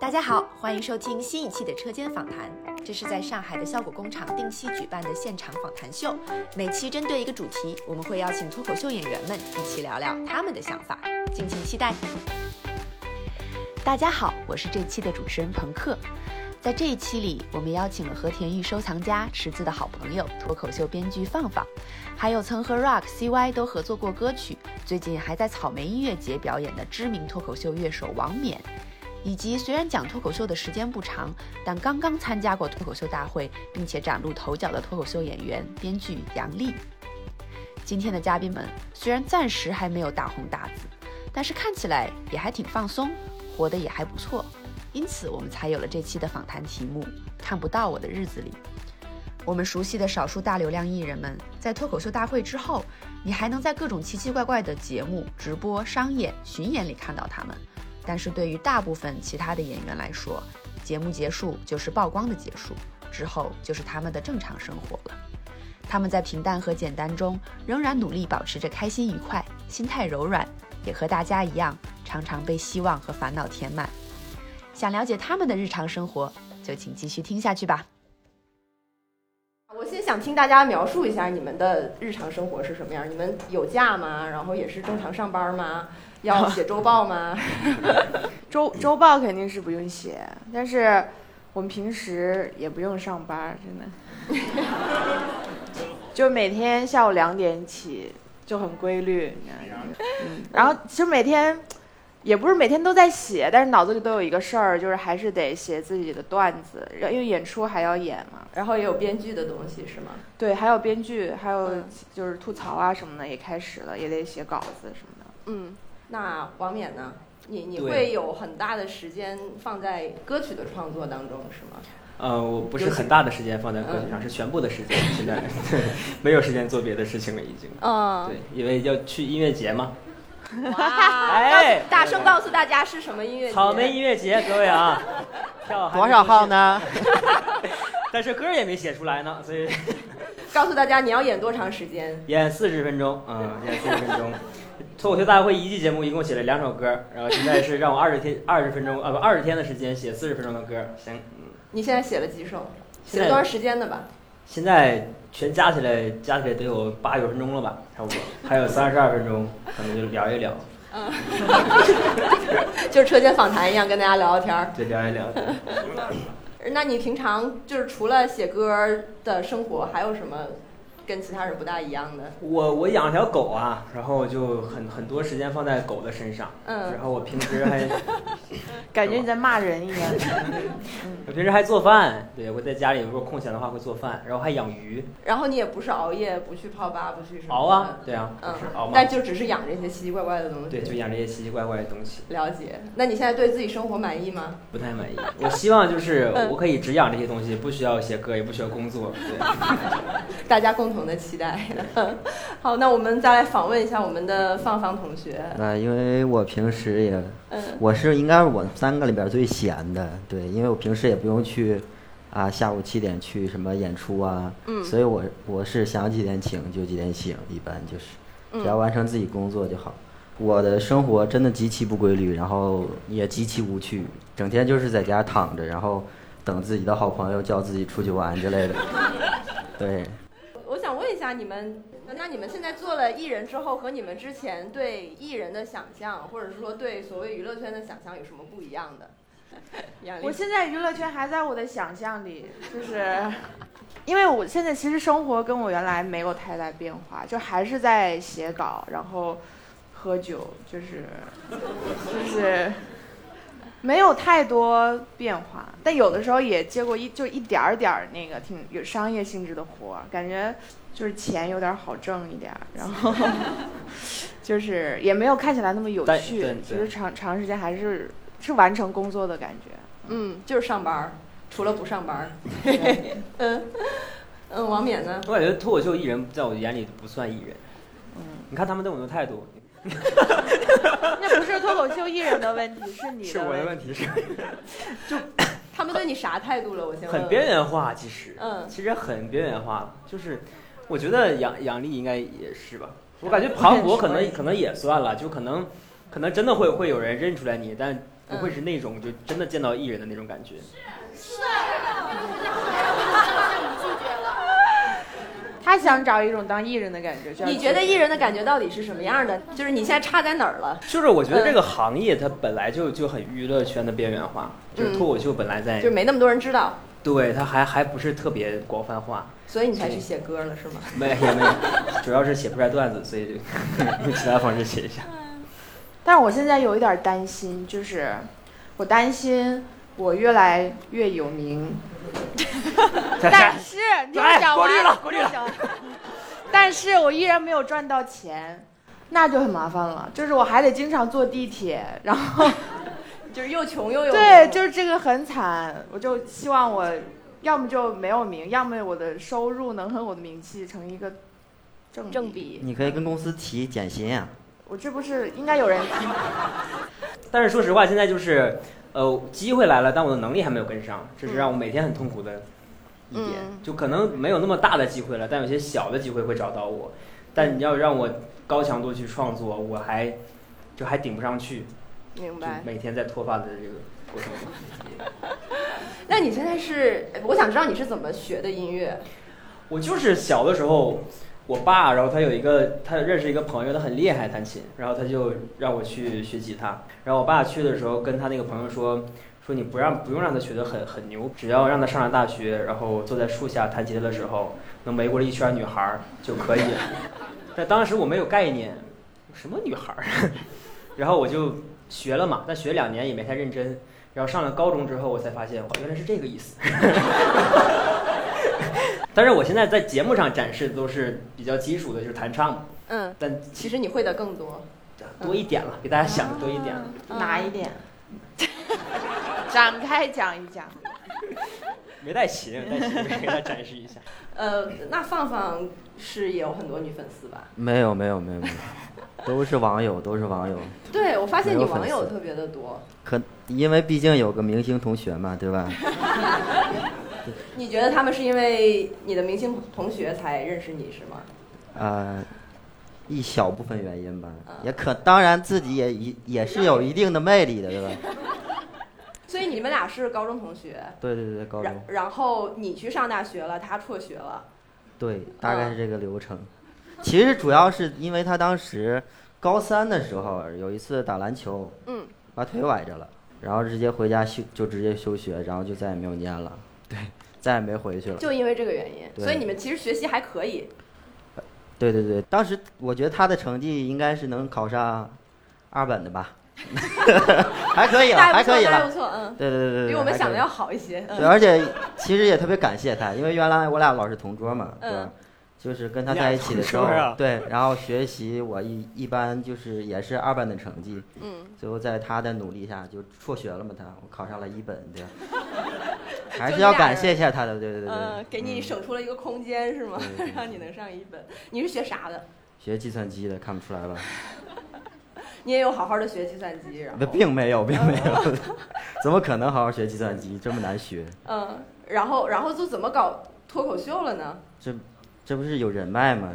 大家好，欢迎收听新一期的车间访谈。这是在上海的效果工厂定期举办的现场访谈秀，每期针对一个主题，我们会邀请脱口秀演员们一起聊聊他们的想法，敬请期待。大家好，我是这期的主持人朋克。在这一期里，我们邀请了和田玉收藏家池子的好朋友脱口秀编剧放放，还有曾和 Rock CY 都合作过歌曲，最近还在草莓音乐节表演的知名脱口秀乐手王冕。以及虽然讲脱口秀的时间不长，但刚刚参加过脱口秀大会，并且崭露头角的脱口秀演员、编剧杨丽。今天的嘉宾们虽然暂时还没有大红大紫，但是看起来也还挺放松，活得也还不错，因此我们才有了这期的访谈题目《看不到我的日子里》。我们熟悉的少数大流量艺人们，在脱口秀大会之后，你还能在各种奇奇怪怪的节目、直播、商演、巡演里看到他们。但是对于大部分其他的演员来说，节目结束就是曝光的结束，之后就是他们的正常生活了。他们在平淡和简单中，仍然努力保持着开心愉快，心态柔软，也和大家一样，常常被希望和烦恼填满。想了解他们的日常生活，就请继续听下去吧。我先想听大家描述一下你们的日常生活是什么样。你们有假吗？然后也是正常上班吗？要写周报吗？周周报肯定是不用写，但是我们平时也不用上班，真的。就每天下午两点起，就很规律。嗯，然后其实每天也不是每天都在写，但是脑子里都有一个事儿，就是还是得写自己的段子，因为演出还要演嘛。然后也有编剧的东西是吗？对，还有编剧，还有就是吐槽啊什么的也开始了，也得写稿子什么的。嗯。那王冕呢？你你会有很大的时间放在歌曲的创作当中，是吗？呃，我不是很大的时间放在歌曲上，是全部的时间。现在 没有时间做别的事情了，已经。嗯。对，因为要去音乐节嘛。哇！哎，大声告诉大家是什么音乐节？草莓音乐节，各位啊，票多少号呢？但是歌也没写出来呢，所以。告诉大家你要演多长时间？演四十分钟，嗯，演四十分钟。脱口秀大会一季节目一共写了两首歌，然后现在是让我二十天二十分钟啊不二十天的时间写四十分钟的歌，行。你现在写了几首？写了多长时间的吧？现在全加起来加起来得有八九分钟了吧，差不多。还有三十二分钟，可能就聊一聊。嗯。就是车间访谈一样，跟大家聊聊天儿。对，聊一聊。那你平常就是除了写歌的生活，还有什么？跟其他人不大一样的。我我养条狗啊，然后就很很多时间放在狗的身上。嗯。然后我平时还，感觉你在骂人一样。我平时还做饭，对我在家里如果空闲的话会做饭，然后还养鱼。然后你也不是熬夜，不去泡吧，不去什么。熬啊，对啊，是熬。但就只是养这些奇奇怪怪的东西。对，就养这些奇奇怪怪的东西。了解。那你现在对自己生活满意吗？不太满意。我希望就是我可以只养这些东西，不需要写歌，也不需要工作。对。大家共。同的期待。好，那我们再来访问一下我们的芳芳同学。那因为我平时也，我是应该是我们三个里边最闲的，对，因为我平时也不用去啊，下午七点去什么演出啊，嗯，所以我我是想几点请就几点请，一般就是只要完成自己工作就好。我的生活真的极其不规律，然后也极其无趣，整天就是在家躺着，然后等自己的好朋友叫自己出去玩之类的，对。想问一下你们，那你们现在做了艺人之后，和你们之前对艺人的想象，或者是说对所谓娱乐圈的想象有什么不一样的？我现在娱乐圈还在我的想象里，就是因为我现在其实生活跟我原来没有太大变化，就还是在写稿，然后喝酒，就是就是。没有太多变化，但有的时候也接过一就一点儿点儿那个挺有商业性质的活儿，感觉就是钱有点好挣一点，然后 就是也没有看起来那么有趣，其实长长时间还是是完成工作的感觉，嗯，就是上班，除了不上班，嗯嗯，王冕呢？我感觉脱口秀艺人在我眼里不算艺人，嗯，你看他们对我的态度。那不是脱口秀艺人的问题，是你的。是我的问题，是。就他们对你啥态度了？我先。很边缘化，其实。嗯。其实很边缘化，就是，我觉得杨杨笠应该也是吧。我感觉庞博可能可能也算了，就可能，可能真的会会有人认出来你，但不会是那种就真的见到艺人的那种感觉。是。他想找一种当艺人的感觉。你觉得艺人的感觉到底是什么样的？就是你现在差在哪儿了？就是我觉得这个行业它本来就就很娱乐圈的边缘化，就是脱口秀本来在就没那么多人知道。对，它还还不是特别广泛化。所以你才去写歌了是吗？没也没有，主要是写不出来段子，所以就 用其他方式写一下。但是我现在有一点担心，就是我担心我越来越有名。但是你讲过滤了，过滤了。但是我依然没有赚到钱，那就很麻烦了。就是我还得经常坐地铁，然后就是又穷又有对，就是这个很惨。我就希望我要么就没有名，要么我的收入能和我的名气成一个正正比。你可以跟公司提减薪啊。我这不是应该有人提吗？但是说实话，现在就是。呃，机会来了，但我的能力还没有跟上，这是让我每天很痛苦的一点。就可能没有那么大的机会了，但有些小的机会会找到我。但你要让我高强度去创作，我还就还顶不上去。明白。每天在脱发的这个过程中。那你现在是？我想知道你是怎么学的音乐？我就是小的时候。我爸，然后他有一个，他认识一个朋友，他很厉害弹琴，然后他就让我去学吉他。然后我爸去的时候，跟他那个朋友说，说你不让不用让他学得很很牛，只要让他上了大学，然后坐在树下弹吉他的时候，能围过来一圈女孩就可以了。但当时我没有概念，什么女孩儿？然后我就学了嘛，但学两年也没太认真。然后上了高中之后，我才发现，原来是这个意思。但是我现在在节目上展示的都是比较基础的，就是弹唱。嗯。但其实你会的更多，多一点了，比大家想的多一点了。哪一点？展开讲一讲。没带琴，带琴给大家展示一下。呃，那放放是也有很多女粉丝吧？没有没有没有没有，都是网友，都是网友。对，我发现你网友特别的多。可因为毕竟有个明星同学嘛，对吧？你觉得他们是因为你的明星同学才认识你是吗？呃，一小部分原因吧，也可当然自己也也也是有一定的魅力的，对吧？所以你们俩是高中同学？对对对，高中。然后你去上大学了，他辍学了。对，大概是这个流程。其实主要是因为他当时高三的时候有一次打篮球，嗯，把腿崴着了，然后直接回家休就直接休学，然后就再也没有念了。对，再也没回去了。就因为这个原因，所以你们其实学习还可以。对对对，当时我觉得他的成绩应该是能考上二本的吧，还可以了，还可以了，不错，嗯。对对对对，比我们想的要好一些。对，而且其实也特别感谢他，因为原来我俩老是同桌嘛，对吧？就是跟他在一起的时候，对，然后学习我一一般就是也是二班的成绩，嗯，最后在他的努力下就辍学了嘛，他我考上了一本，对，还是要感谢一下他的，对对对对，嗯，给你省出了一个空间是吗？让你能上一本。你是学啥的？学计算机的，看不出来吧？你也有好好的学计算机，然后并没有，并没有，怎么可能好好学计算机？这么难学？嗯，然后然后就怎么搞脱口秀了呢？这。这不是有人脉吗？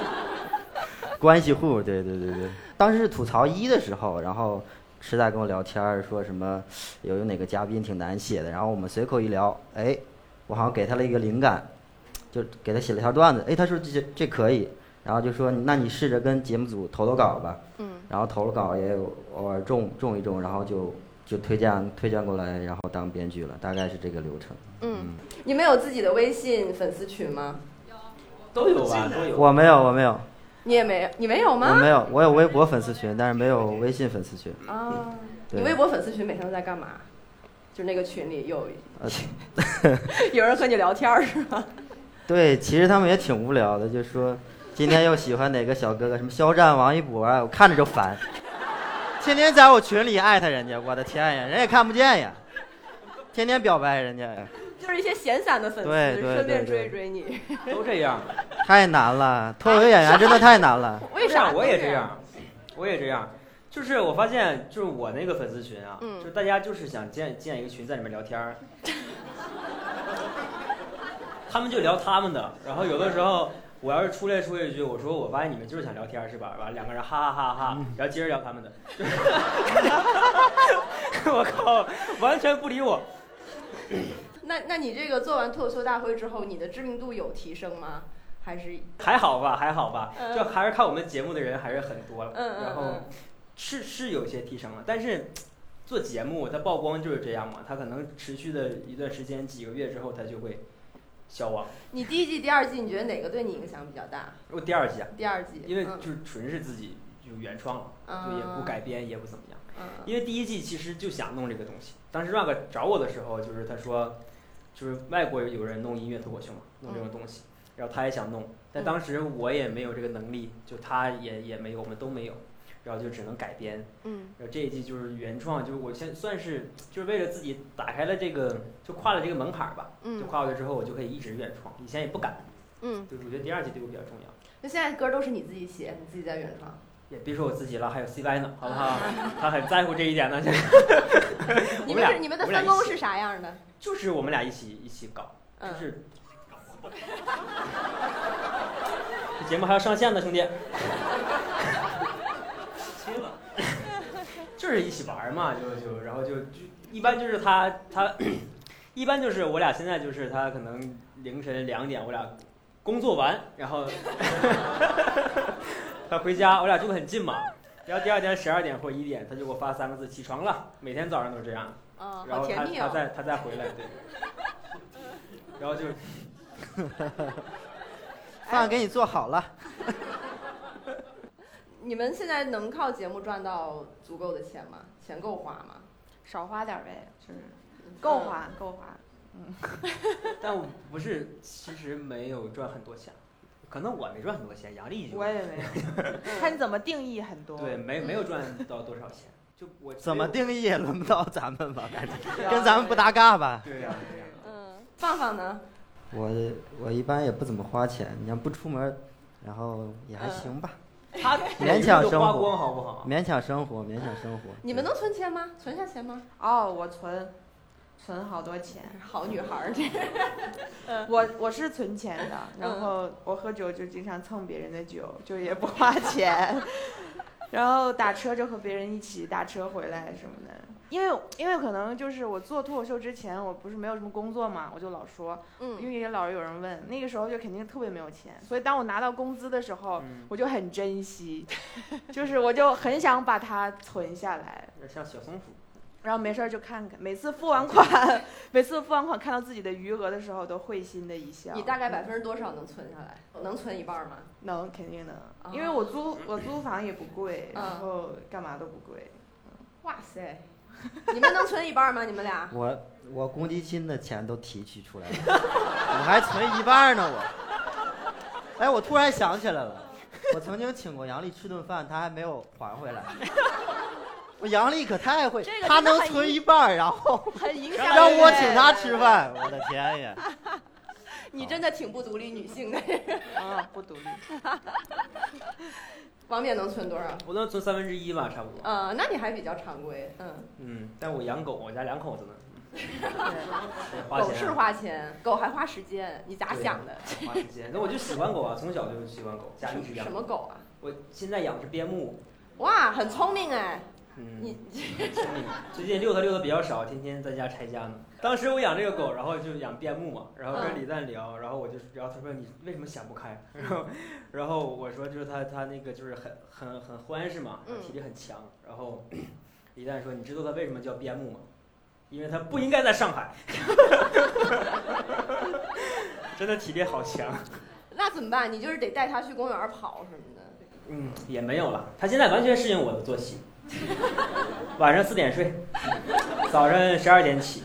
关系户，对对对对。当时是吐槽一的时候，然后池在跟我聊天说什么有有哪个嘉宾挺难写的，然后我们随口一聊，哎，我好像给他了一个灵感，就给他写了条段子，哎，他说这这可以，然后就说那你试着跟节目组投投稿吧，嗯，然后投了稿也有偶尔中中一中，然后就就推荐推荐过来，然后当编剧了，大概是这个流程。嗯，你们有自己的微信粉丝群吗？都有吧，都有。我没有，我没有。你也没有，你没有吗？我没有，我有微博粉丝群，但是没有微信粉丝群。啊，你微博粉丝群每天都在干嘛？就那个群里有，有人和你聊天是吗？对，其实他们也挺无聊的，就说今天又喜欢哪个小哥哥，什么肖战、王一博啊，我看着就烦。天天在我群里艾特人家，我的天呀，人也看不见呀，天天表白人家呀。就是一些闲散的粉丝，对对对顺便追追你，都这样，太难了。脱口秀演员真的太难了。为啥？我也这样，我也这样。就是我发现，就是我那个粉丝群啊，就大家就是想建建一个群，在里面聊天儿。他们就聊他们的，然后有的时候我要是出来说一句，我说我发现你们就是想聊天是吧？完两个人哈哈哈哈，然后接着聊他们的。我靠，完全不理我。那那你这个做完脱口秀大会之后，你的知名度有提升吗？还是还好吧，还好吧，就还是看我们节目的人还是很多了。嗯然后是是有些提升了，但是做节目它曝光就是这样嘛，它可能持续的一段时间，几个月之后它就会消亡。你第一季、第二季，你觉得哪个对你影响比较大？我第二季啊，第二季，因为就是纯是自己就原创了，就也不改编，也不怎么样。嗯。因为第一季其实就想弄这个东西，当时 Rug 找我的时候，就是他说，就是外国有人弄音乐脱口秀嘛，弄这种东西。然后他也想弄，但当时我也没有这个能力，就他也也没有，我们都没有，然后就只能改编。嗯。然后这一季就是原创，就是我先算是就是为了自己打开了这个，就跨了这个门槛儿吧。嗯。就跨过去之后，我就可以一直原创，以前也不敢。嗯。就，我觉得第二季对我比较重要。那现在歌都是你自己写，你自己在原创？也别说我自己了，还有 CY 呢，好不好？他很在乎这一点呢。你们是你们的分工是啥样的？就是我们俩一起一起搞，嗯就是。这节目还要上线呢，兄弟。亲了，就是一起玩嘛，就就然后就就一般就是他他，一般就是我俩现在就是他可能凌晨两点我俩工作完，然后 他回家，我俩住的很近嘛，然后第二天十二点或一点他就给我发三个字起床了，每天早上都是这样。嗯，然后他哦他再他再回来，对。然后就。饭给你做好了。你们现在能靠节目赚到足够的钱吗？钱够花吗？少花点呗，就是够花，够花。嗯。但我不是，其实没有赚很多钱，可能我没赚很多钱，杨丽我也没有。看你怎么定义很多。对，没没有赚到多少钱，就我怎么定义也轮不到咱们吧，感觉跟咱们不搭嘎吧。对呀对呀。嗯，放放呢？我我一般也不怎么花钱，你要不出门，然后也还行吧。他 勉强生活，光好不好？勉强生活，勉强生活。你们能存钱吗？存下钱吗？哦，我存，存好多钱。好女孩儿，这。我我是存钱的，然后我喝酒就经常蹭别人的酒，就也不花钱。然后打车就和别人一起打车回来什么的。因为因为可能就是我做脱口秀之前，我不是没有什么工作嘛，我就老说，嗯，因为也老是有人问，那个时候就肯定特别没有钱，所以当我拿到工资的时候，嗯、我就很珍惜，就是我就很想把它存下来，像小松鼠，然后没事儿就看看，每次付完款，每次付完款看到自己的余额的时候，都会心的一笑。你大概百分之多少能存下来？能存一半吗？能，肯定能，因为我租我租房也不贵，嗯、然后干嘛都不贵。哇塞！你们能存一半吗？你们俩？我我公积金的钱都提取出来了，我还存一半呢。我，哎，我突然想起来了，我曾经请过杨丽吃顿饭，她还没有还回来。我杨丽可太会，这个她能存一半，然后让我请她吃饭。我的天呀！你真的挺不独立女性的。啊，不独立。王冕能存多少？我能存三分之一吧，差不多。呃，那你还比较常规，嗯。嗯，但我养狗，我家两口子呢。狗是花钱，狗还花时间，你咋想的？花时间，那我就喜欢狗啊，从小就喜欢狗，家里是养。什么狗啊？我现在养的是边牧。哇，很聪明哎。嗯。你。最近遛它遛的比较少，天天在家拆家呢。当时我养这个狗，然后就养边牧嘛，然后跟李诞聊，然后我就，然后他说你为什么想不开？然后，然后我说就是他他那个就是很很很欢实嘛，体力很强。然后 李诞说你知道它为什么叫边牧吗？因为它不应该在上海。真的体力好强。那怎么办？你就是得带它去公园跑什么的。嗯，也没有了，它现在完全适应我的作息，晚上四点睡，早上十二点起。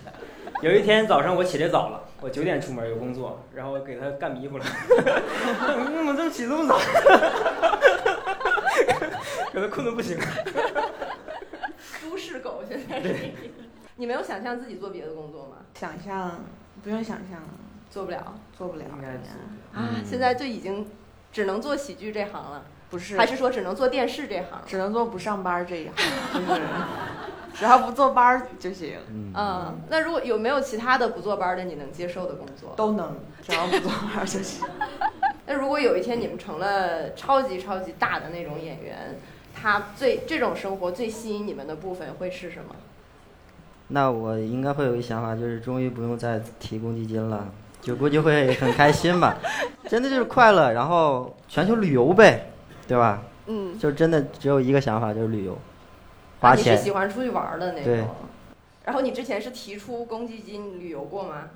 有一天早上我起得早了，我九点出门有工作，然后我给他干迷糊了。你怎么这么起这么早？给他困得不行。都市狗现在是。你没有想象自己做别的工作吗？想象，不用想象，做不了，做不了。应该啊，现在就已经只能做喜剧这行了。不是，还是说只能做电视这行？只能做不上班这一行，就是只要不坐班就行。嗯，那如果有没有其他的不坐班的你能接受的工作？都能，只要不坐班就行。那如果有一天你们成了超级超级大的那种演员，他最这种生活最吸引你们的部分会是什么？那我应该会有一想法，就是终于不用再提公积金了，就估计会很开心吧。真的就是快乐，然后全球旅游呗，对吧？嗯，就真的只有一个想法，就是旅游，花钱。你是喜欢出去玩的那种。然后你之前是提出公积金旅游过吗？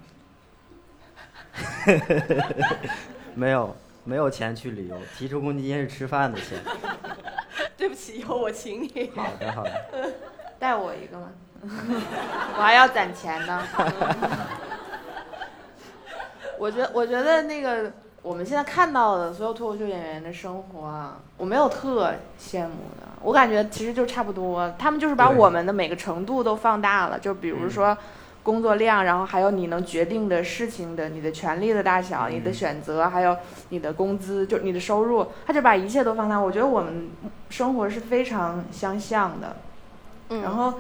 没有，没有钱去旅游。提出公积金是吃饭的钱。对不起，以后我请你。好的，好的。带我一个吗？我还要攒钱呢。我觉我觉得那个我们现在看到的所有脱口秀演员的生活啊，我没有特羡慕的。我感觉其实就差不多，他们就是把我们的每个程度都放大了。就比如说工作量，然后还有你能决定的事情的、你的权利的大小、你的选择，还有你的工资，就你的收入，他就把一切都放大。我觉得我们生活是非常相像的。然后。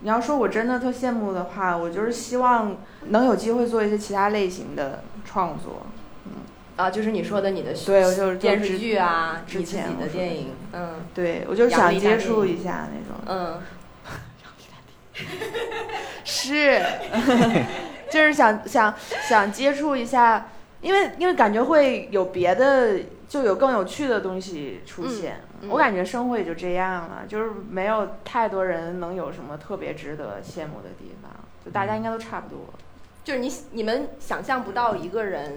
你要说我真的特羡慕的话，我就是希望能有机会做一些其他类型的创作，嗯，啊，就是你说的你的对，我就是电视剧啊，之前的电影，嗯，对，我就想接触一下那种，嗯，是，就是想想想接触一下，因为因为感觉会有别的，就有更有趣的东西出现。我感觉生活也就这样了，就是没有太多人能有什么特别值得羡慕的地方，就大家应该都差不多。就是你你们想象不到一个人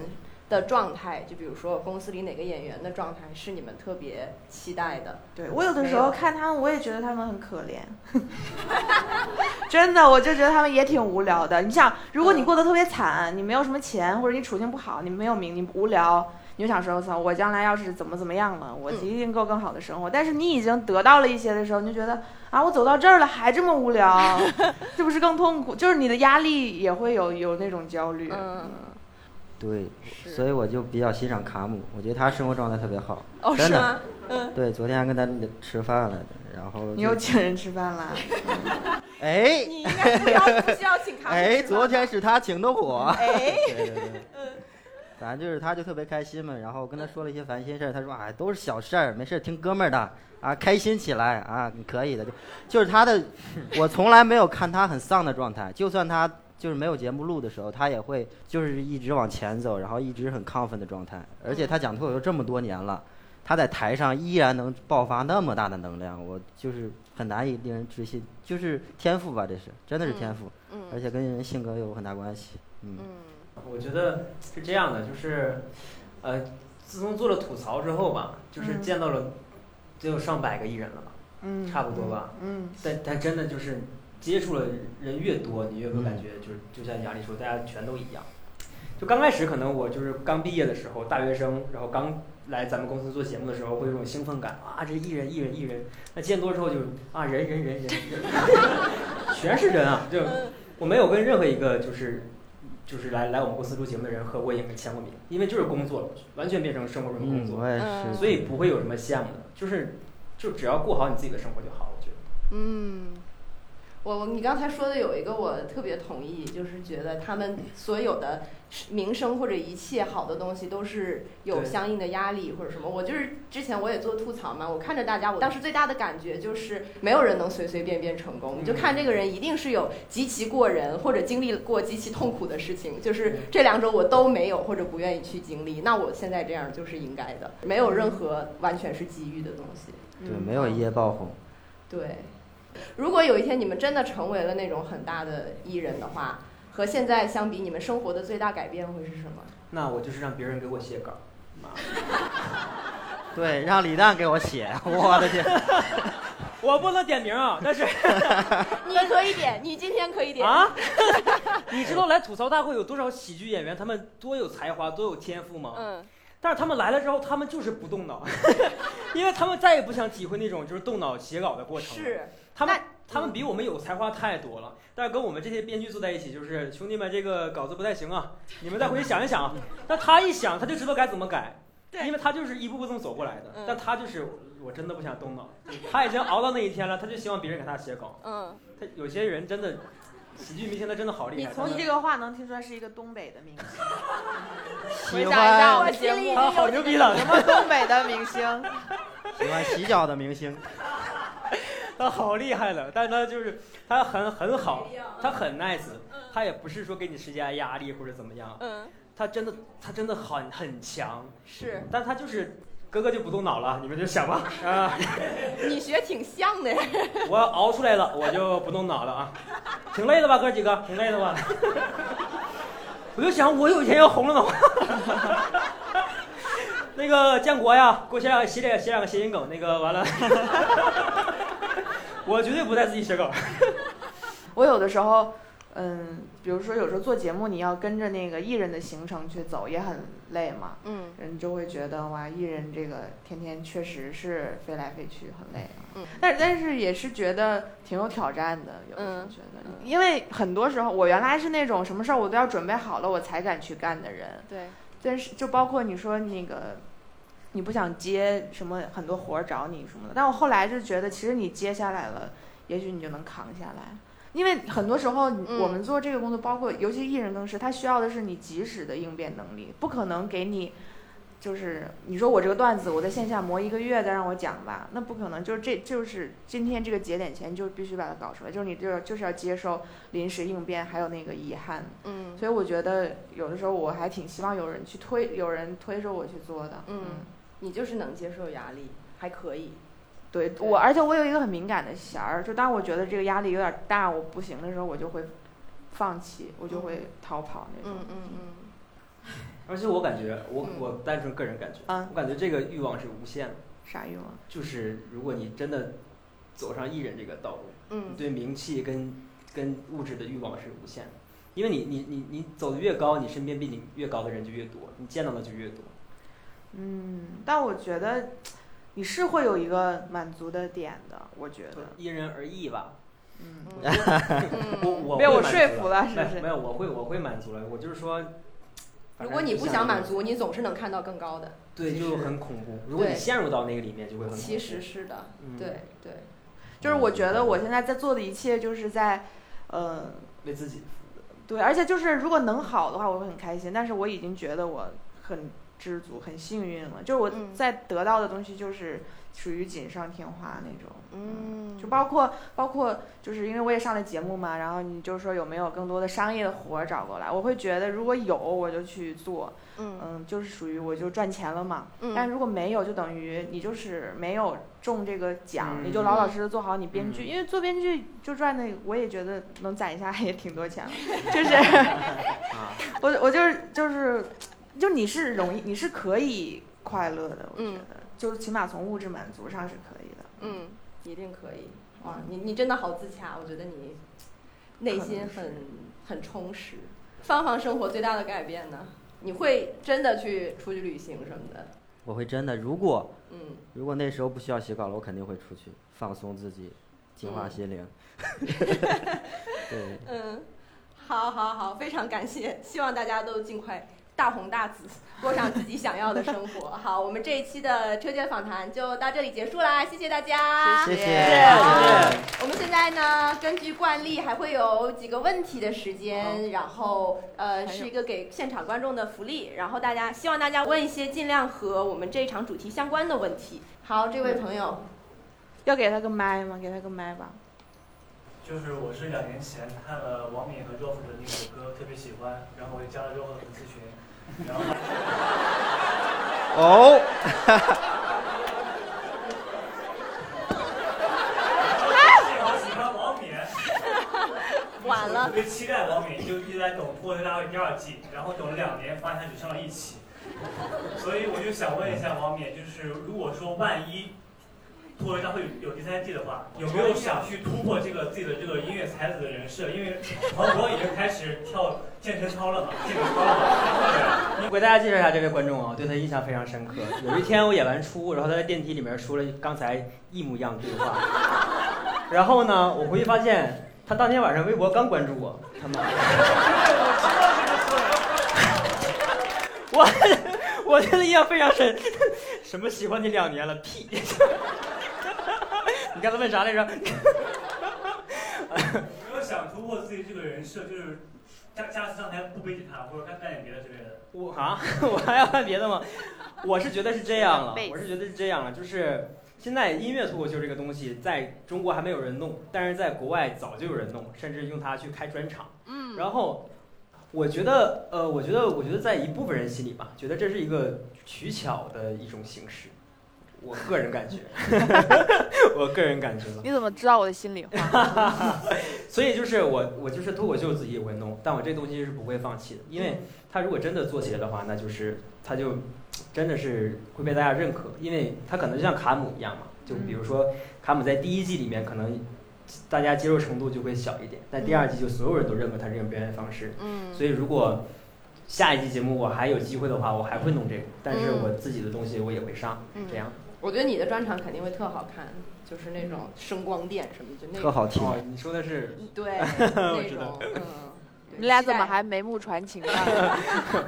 的状态，就比如说公司里哪个演员的状态是你们特别期待的。对我有的时候看他们，我也觉得他们很可怜。真的，我就觉得他们也挺无聊的。你想，如果你过得特别惨，你没有什么钱，或者你处境不好，你没有名，你无聊。你就想说，操，我将来要是怎么怎么样了，我一定够更好的生活。但是你已经得到了一些的时候，你就觉得啊，我走到这儿了还这么无聊，这不是更痛苦？就是你的压力也会有有那种焦虑。嗯，对，所以我就比较欣赏卡姆，我觉得他生活状态特别好。哦，是吗？嗯，对，昨天还跟他吃饭了，然后你又请人吃饭了？哎，你应该不要不需要请卡姆。哎，昨天是他请的我。哎，对对对。反正就是，他就特别开心嘛，然后跟他说了一些烦心事儿，他说哎，都是小事儿，没事儿，听哥们儿的啊，开心起来啊，你可以的，就就是他的，我从来没有看他很丧的状态，就算他就是没有节目录的时候，他也会就是一直往前走，然后一直很亢奋的状态，而且他讲脱口秀这么多年了，他在台上依然能爆发那么大的能量，我就是很难以令人置信，就是天赋吧，这是真的是天赋，而且跟人性格有很大关系，嗯。我觉得是这样的，就是，呃，自从做了吐槽之后吧，就是见到了，得有上百个艺人了吧，嗯，差不多吧，嗯，但但真的就是接触了人越多，你越会感觉就是就像杨丽说，大家全都一样。就刚开始可能我就是刚毕业的时候，大学生，然后刚来咱们公司做节目的时候，会有种兴奋感啊，这艺人艺人艺人。那见多之后就啊，人人人人人，全是人啊，就我没有跟任何一个就是。就是来来我们公司录节目的人合过影、签过名，因为就是工作了，完全变成生活中的工作，所以不会有什么羡慕的，就是就只要过好你自己的生活就好，我觉得。嗯。我我你刚才说的有一个我特别同意，就是觉得他们所有的名声或者一切好的东西都是有相应的压力或者什么。我就是之前我也做吐槽嘛，我看着大家，我当时最大的感觉就是没有人能随随便便成功。你就看这个人一定是有极其过人或者经历过极其痛苦的事情，就是这两种我都没有或者不愿意去经历。那我现在这样就是应该的，没有任何完全是机遇的东西。对，没有一夜爆红。对。如果有一天你们真的成为了那种很大的艺人的话，和现在相比，你们生活的最大改变会是什么？那我就是让别人给我写稿。对，让李诞给我写。我的天！我不能点名啊，但是你可以点，你今天可以点啊。你知道来吐槽大会有多少喜剧演员，他们多有才华，多有天赋吗？嗯。但是他们来了之后，他们就是不动脑，因为他们再也不想体会那种就是动脑写稿的过程。是。他们他们比我们有才华太多了，但是跟我们这些编剧坐在一起，就是兄弟们，这个稿子不太行啊，你们再回去想一想。但他一想，他就知道该怎么改，因为他就是一步步这么走过来的。但他就是我真的不想动脑，他已经熬到那一天了，他就希望别人给他写稿。嗯，他有些人真的喜剧明星他真的好厉害。你从你这个话能听出来是一个东北的明星。回想一下我们节目，好牛逼的！什么东北的明星？喜欢洗脚的明星。他好厉害了，但是他就是他很很好，他很 nice，他也不是说给你施加压力或者怎么样。嗯。他真的他真的很很强。是。但他就是哥哥就不动脑了，你们就想吧。啊。你学挺像的。我熬出来了，我就不动脑了啊。挺累的吧，哥几个？挺累的吧？我就想，我有一天要红了的话，那个建国呀，给我写两个写两写两个谐音梗，那个完了，我绝对不带自己写梗。我有的时候。嗯，比如说有时候做节目，你要跟着那个艺人的行程去走，也很累嘛。嗯，人就会觉得哇，艺人这个天天确实是飞来飞去，很累。嗯，但但是也是觉得挺有挑战的。有时候觉得，因为很多时候我原来是那种什么事儿我都要准备好了我才敢去干的人。对。但是就包括你说那个，你不想接什么很多活儿找你什么的，但我后来就觉得，其实你接下来了，也许你就能扛下来。因为很多时候，我们做这个工作，包括尤其艺人更是，他需要的是你及时的应变能力，不可能给你，就是你说我这个段子我在线下磨一个月再让我讲吧，那不可能，就是这就是今天这个节点前就必须把它搞出来，就是你就就是要接受临时应变，还有那个遗憾。嗯。所以我觉得有的时候我还挺希望有人去推，有人推着我去做的。嗯。你就是能接受压力，还可以。对我，而且我有一个很敏感的弦儿，就当我觉得这个压力有点大，我不行的时候，我就会放弃，我就会逃跑那种。嗯嗯嗯。而且我感觉，我我单纯个人感觉，我感觉这个欲望是无限的。啥欲望？就是如果你真的走上艺人这个道路，嗯，对名气跟跟物质的欲望是无限的，因为你你你你走的越高，你身边比你越高的人就越多，你见到的就越多。嗯，但我觉得。你是会有一个满足的点的，我觉得因人而异吧。嗯，我 我被我说服了，是不是？没有，我会我会满足了。我就是说，如果你不想满足，你总是能看到更高的。对，就很恐怖。如果你陷入到那个里面，就会很。其实是的，对对。就是我觉得我现在在做的一切，就是在，呃，为自己。对，而且就是如果能好的话，我会很开心。但是我已经觉得我很。知足很幸运了，就是我在得到的东西就是属于锦上添花那种，嗯，就包括包括就是因为我也上了节目嘛，然后你就是说有没有更多的商业的活儿找过来，我会觉得如果有我就去做，嗯。就是属于我就赚钱了嘛，嗯，但如果没有就等于你就是没有中这个奖，你就老老实实做好你编剧，因为做编剧就赚的我也觉得能攒下也挺多钱了，就是，我我就是就是。就你是容易，你是可以快乐的，我觉得，就是起码从物质满足上是可以的。嗯，一定可以。哇，你你真的好自洽，我觉得你内心很很充实。芳芳生活最大的改变呢？你会真的去出去旅行什么的？我会真的，如果嗯，如果那时候不需要写稿了，我肯定会出去放松自己，净化心灵。对。嗯，好，好，好，非常感谢，希望大家都尽快。大红大紫，过上自己想要的生活。好，我们这一期的车间访谈就到这里结束啦，谢谢大家，谢谢，谢谢。我们现在呢，根据惯例还会有几个问题的时间，然后呃是一个给现场观众的福利，然后大家希望大家问一些尽量和我们这一场主题相关的问题。好，这位朋友，要给他个麦吗？给他个麦吧。就是我是两年前看了王敏和 Ralph 的那首歌，特别喜欢，然后我就加了 Ralph 的粉丝群。然后，哦，喜欢王敏，晚了，特别期待王敏，就一直在等《脱口秀大会》第二季，然后等了两年，发现他只上了一期，所以我就想问一下王敏，就是如果说万一。脱口秀会有第三季的话，有没有想去突破这个自己的这个音乐才子的人设？因为黄渤已经开始跳健身操了嘛，健身操了。我给大家介绍一下这位观众啊，对他印象非常深刻。有一天我演完出，然后他在电梯里面说了刚才一模一样的对话。然后呢，我回去发现他当天晚上微博刚关注我，他妈。我我真的印象非常深。什么喜欢你两年了？屁。你刚才问啥来着？有没有想想突破自己这个人设，就是下下次上台不背吉他，或者干干点别的之类的。我 啊，我还要干别的吗？我是觉得是这样了，我是觉得是这样了，就是现在音乐脱口秀这个东西在中国还没有人弄，但是在国外早就有人弄，甚至用它去开专场。嗯，然后我觉得，呃，我觉得，我觉得在一部分人心里吧，觉得这是一个取巧的一种形式。我个人感觉，我个人感觉。你怎么知道我的心里话？所以就是我，我就是脱口秀自己也会弄，但我这东西是不会放弃的，因为他如果真的做起来的话，那就是他就真的是会被大家认可，因为他可能就像卡姆一样嘛，就比如说卡姆在第一季里面可能大家接受程度就会小一点，但第二季就所有人都认可他这种表演方式。嗯。所以如果下一季节目我还有机会的话，我还会弄这个，但是我自己的东西我也会上，这样。我觉得你的专场肯定会特好看，就是那种声光电什么，就那特好听。你说的是对 那种嗯。你俩怎么还眉目传情呢？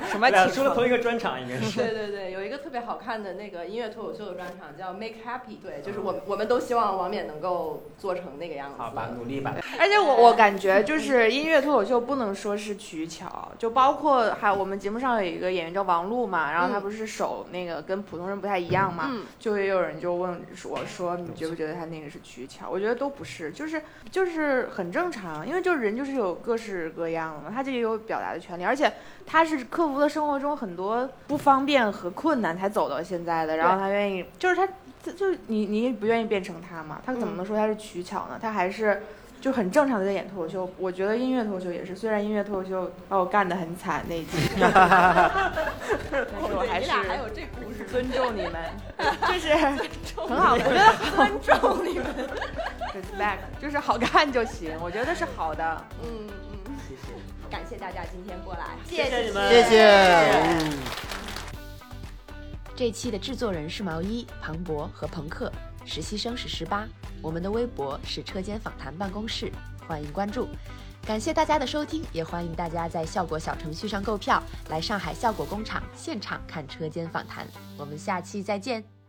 什么？说了同一个专场应该是。对对对，有一个特别好看的那个音乐脱口秀的专场叫 Make Happy，对，就是我我们都希望王冕能够做成那个样子。好吧，努力吧。而且我我感觉就是音乐脱口秀不能说是取巧，就包括还有我们节目上有一个演员叫王璐嘛，然后他不是手那个跟普通人不太一样嘛，就也有人就问我说你觉不觉得他那个是取巧？我觉得都不是，就是就是很正常，因为就是人就是有各式各样的。他就也有表达的权利，而且他是克服了生活中很多不方便和困难才走到现在的。然后他愿意，就是他，就你你不愿意变成他嘛？他怎么能说他是取巧呢？他还是就很正常的在演脱口秀。我觉得音乐脱口秀也是，虽然音乐脱口秀把我干得很惨那一集，但 是我还是还有这故事，尊重你们，就是很好，我觉得尊重你们，respect，就是好看就行，我觉得是好的，嗯。感谢大家今天过来，谢谢你们，谢谢。这期的制作人是毛衣、庞博和朋克，实习生是十八。我们的微博是车间访谈办公室，欢迎关注。感谢大家的收听，也欢迎大家在效果小程序上购票，来上海效果工厂现场看车间访谈。我们下期再见。